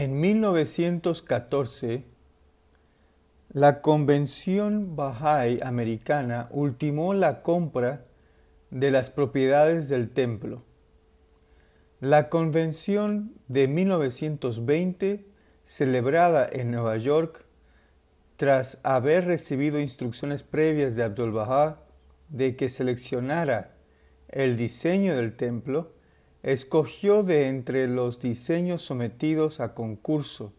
En 1914, la Convención Bahá'í Americana ultimó la compra de las propiedades del templo. La Convención de 1920, celebrada en Nueva York, tras haber recibido instrucciones previas de Abdul Bahá de que seleccionara el diseño del templo, escogió de entre los diseños sometidos a concurso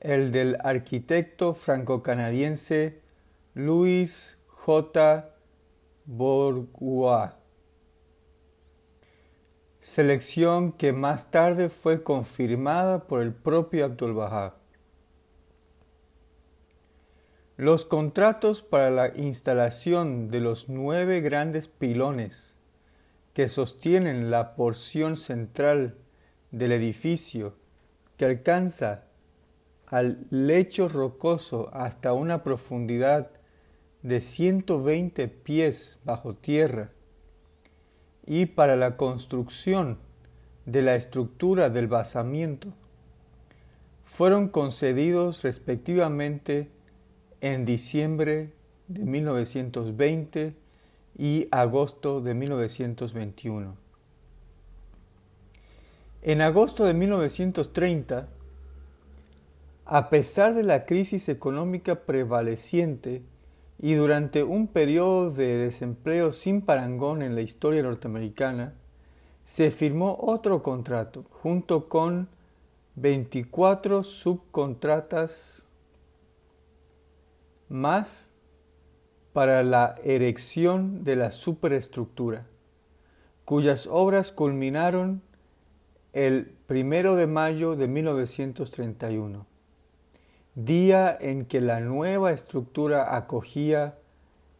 el del arquitecto franco-canadiense Louis J. Bourgeois, selección que más tarde fue confirmada por el propio Abdul Bahá. Los contratos para la instalación de los nueve grandes pilones que sostienen la porción central del edificio que alcanza al lecho rocoso hasta una profundidad de 120 pies bajo tierra. Y para la construcción de la estructura del basamiento fueron concedidos respectivamente en diciembre de 1920 y agosto de 1921. En agosto de 1930, a pesar de la crisis económica prevaleciente y durante un periodo de desempleo sin parangón en la historia norteamericana, se firmó otro contrato junto con 24 subcontratas más para la erección de la superestructura, cuyas obras culminaron el primero de mayo de 1931, día en que la nueva estructura acogía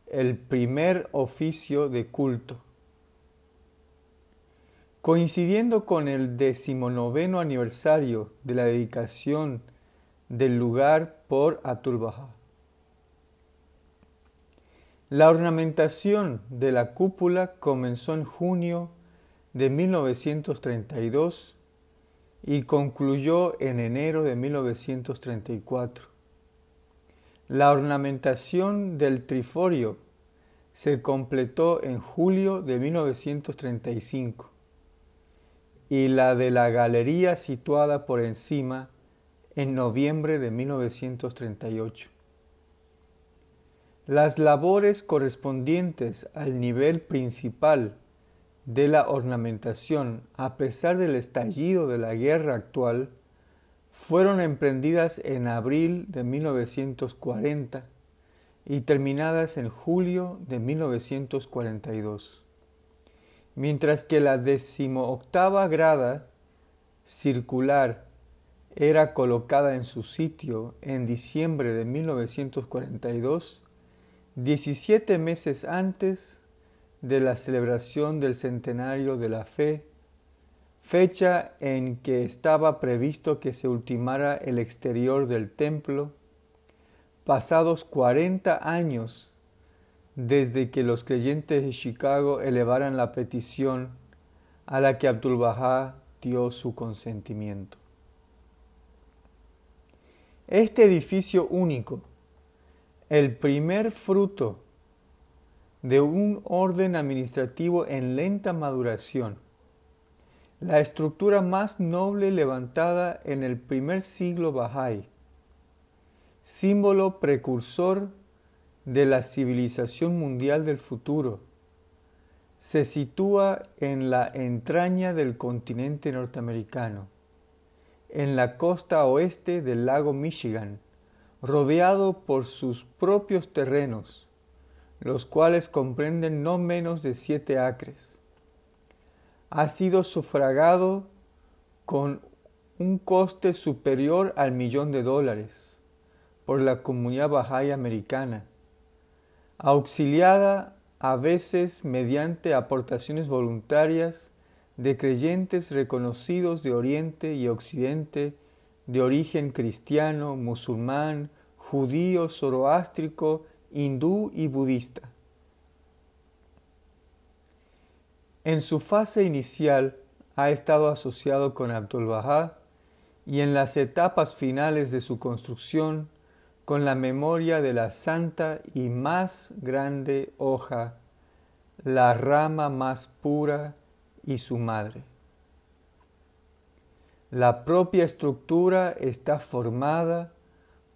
el primer oficio de culto. Coincidiendo con el decimonoveno aniversario de la dedicación del lugar por Atul la ornamentación de la cúpula comenzó en junio de 1932 y concluyó en enero de 1934. La ornamentación del triforio se completó en julio de 1935 y la de la galería situada por encima en noviembre de 1938. Las labores correspondientes al nivel principal de la ornamentación, a pesar del estallido de la guerra actual, fueron emprendidas en abril de 1940 y terminadas en julio de 1942, mientras que la decimoctava grada circular era colocada en su sitio en diciembre de 1942 17 meses antes de la celebración del centenario de la fe, fecha en que estaba previsto que se ultimara el exterior del templo, pasados 40 años desde que los creyentes de Chicago elevaran la petición a la que Abdul Bahá dio su consentimiento. Este edificio único, el primer fruto de un orden administrativo en lenta maduración, la estructura más noble levantada en el primer siglo Bahá'í, símbolo precursor de la civilización mundial del futuro, se sitúa en la entraña del continente norteamericano, en la costa oeste del lago Michigan, rodeado por sus propios terrenos, los cuales comprenden no menos de siete acres. Ha sido sufragado con un coste superior al millón de dólares por la comunidad bahá'í americana, auxiliada a veces mediante aportaciones voluntarias de creyentes reconocidos de Oriente y Occidente de origen cristiano, musulmán, judío, zoroástrico, hindú y budista. En su fase inicial ha estado asociado con Abdul Bahá y en las etapas finales de su construcción con la memoria de la santa y más grande hoja, la rama más pura y su madre. La propia estructura está formada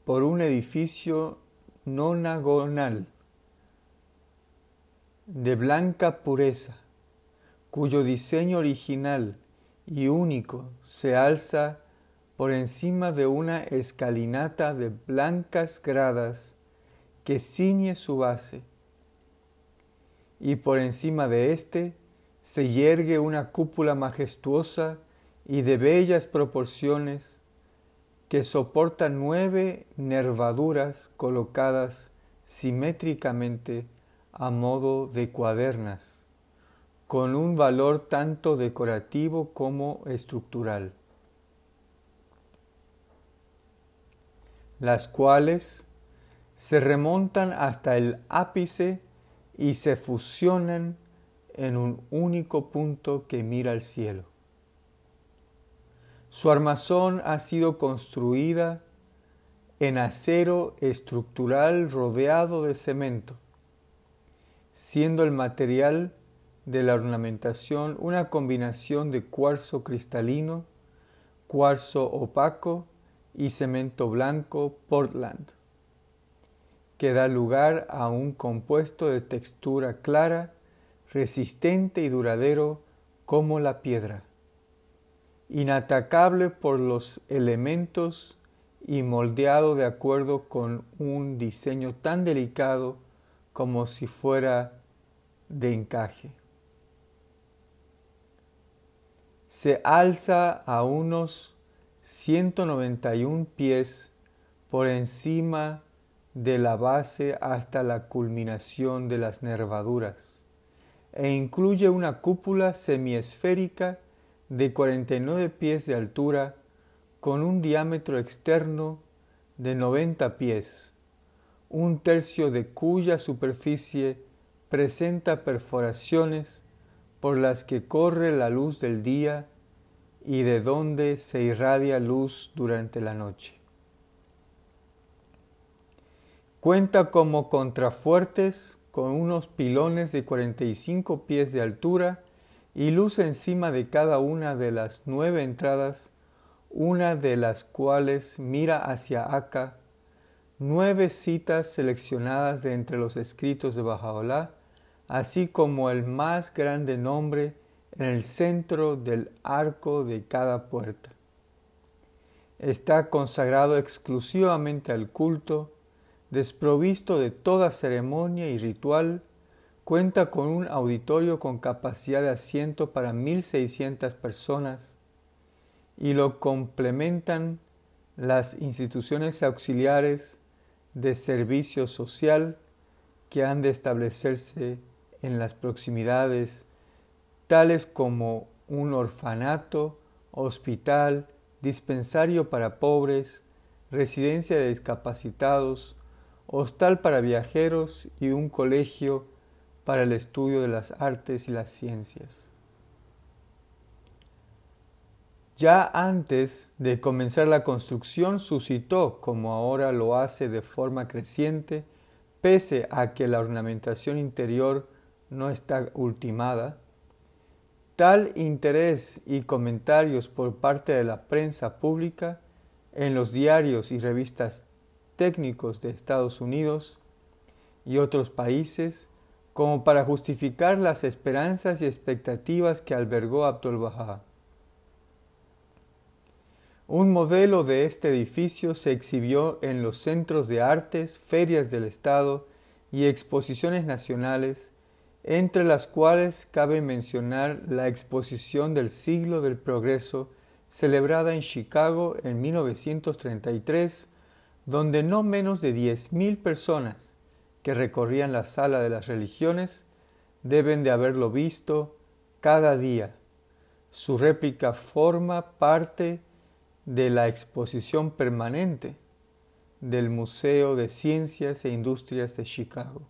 por un edificio nonagonal de blanca pureza, cuyo diseño original y único se alza por encima de una escalinata de blancas gradas que ciñe su base, y por encima de éste se yergue una cúpula majestuosa y de bellas proporciones que soporta nueve nervaduras colocadas simétricamente a modo de cuadernas, con un valor tanto decorativo como estructural, las cuales se remontan hasta el ápice y se fusionan en un único punto que mira al cielo. Su armazón ha sido construida en acero estructural rodeado de cemento, siendo el material de la ornamentación una combinación de cuarzo cristalino, cuarzo opaco y cemento blanco Portland, que da lugar a un compuesto de textura clara, resistente y duradero como la piedra inatacable por los elementos y moldeado de acuerdo con un diseño tan delicado como si fuera de encaje. Se alza a unos 191 pies por encima de la base hasta la culminación de las nervaduras e incluye una cúpula semiesférica de 49 pies de altura con un diámetro externo de 90 pies, un tercio de cuya superficie presenta perforaciones por las que corre la luz del día y de donde se irradia luz durante la noche. Cuenta como contrafuertes con unos pilones de 45 pies de altura y luce encima de cada una de las nueve entradas, una de las cuales mira hacia Acá, nueve citas seleccionadas de entre los escritos de Bajaolá, así como el más grande nombre en el centro del arco de cada puerta. Está consagrado exclusivamente al culto, desprovisto de toda ceremonia y ritual, Cuenta con un auditorio con capacidad de asiento para 1.600 personas y lo complementan las instituciones auxiliares de servicio social que han de establecerse en las proximidades, tales como un orfanato, hospital, dispensario para pobres, residencia de discapacitados, hostal para viajeros y un colegio para el estudio de las artes y las ciencias. Ya antes de comenzar la construcción suscitó, como ahora lo hace de forma creciente, pese a que la ornamentación interior no está ultimada, tal interés y comentarios por parte de la prensa pública en los diarios y revistas técnicos de Estados Unidos y otros países como para justificar las esperanzas y expectativas que albergó Abdul Baha. Un modelo de este edificio se exhibió en los centros de artes, ferias del Estado y exposiciones nacionales, entre las cuales cabe mencionar la exposición del siglo del progreso celebrada en Chicago en 1933, donde no menos de 10.000 personas que recorrían la sala de las religiones deben de haberlo visto cada día. Su réplica forma parte de la exposición permanente del Museo de Ciencias e Industrias de Chicago.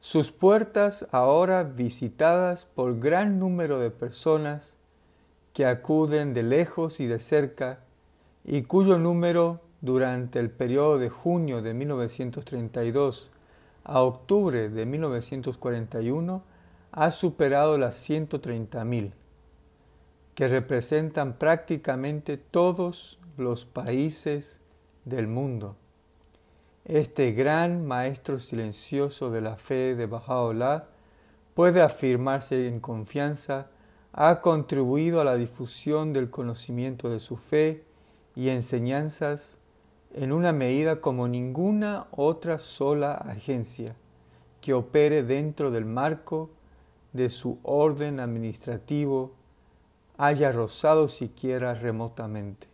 Sus puertas, ahora visitadas por gran número de personas que acuden de lejos y de cerca y cuyo número durante el periodo de junio de 1932 a octubre de 1941 ha superado las 130.000, que representan prácticamente todos los países del mundo. Este gran maestro silencioso de la fe de Baha'u'llah puede afirmarse en confianza, ha contribuido a la difusión del conocimiento de su fe y enseñanzas en una medida como ninguna otra sola agencia que opere dentro del marco de su orden administrativo haya rozado siquiera remotamente.